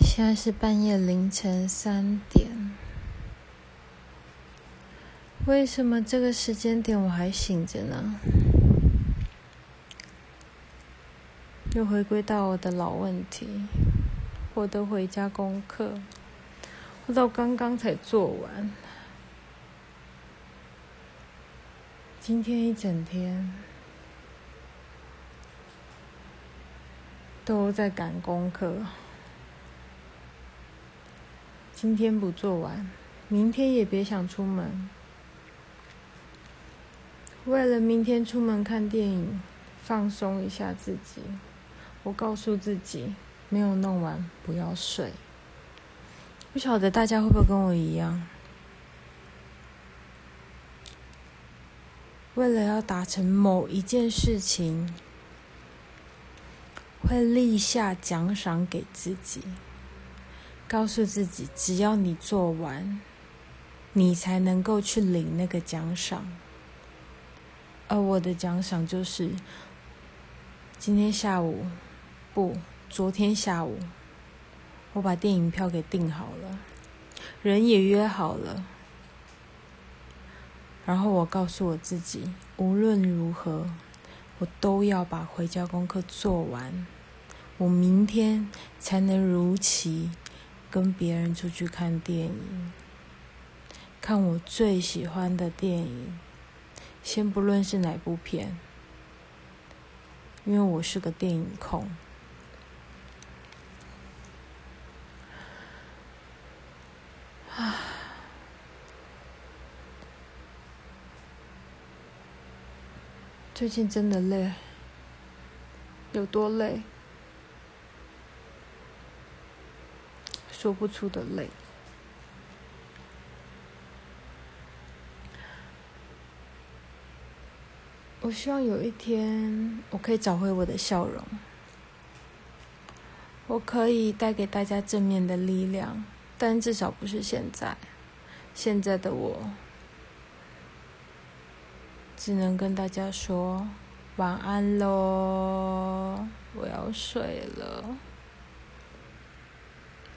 现在是半夜凌晨三点。为什么这个时间点我还醒着呢？又回归到我的老问题，我的回家功课，我到刚刚才做完。今天一整天都在赶功课。今天不做完，明天也别想出门。为了明天出门看电影，放松一下自己，我告诉自己，没有弄完不要睡。不晓得大家会不会跟我一样，为了要达成某一件事情，会立下奖赏给自己。告诉自己，只要你做完，你才能够去领那个奖赏。而我的奖赏就是今天下午，不，昨天下午，我把电影票给订好了，人也约好了。然后我告诉我自己，无论如何，我都要把回家功课做完，我明天才能如期。跟别人出去看电影，看我最喜欢的电影。先不论是哪部片，因为我是个电影控。最近真的累，有多累？说不出的累。我希望有一天，我可以找回我的笑容，我可以带给大家正面的力量，但至少不是现在。现在的我，只能跟大家说晚安喽，我要睡了。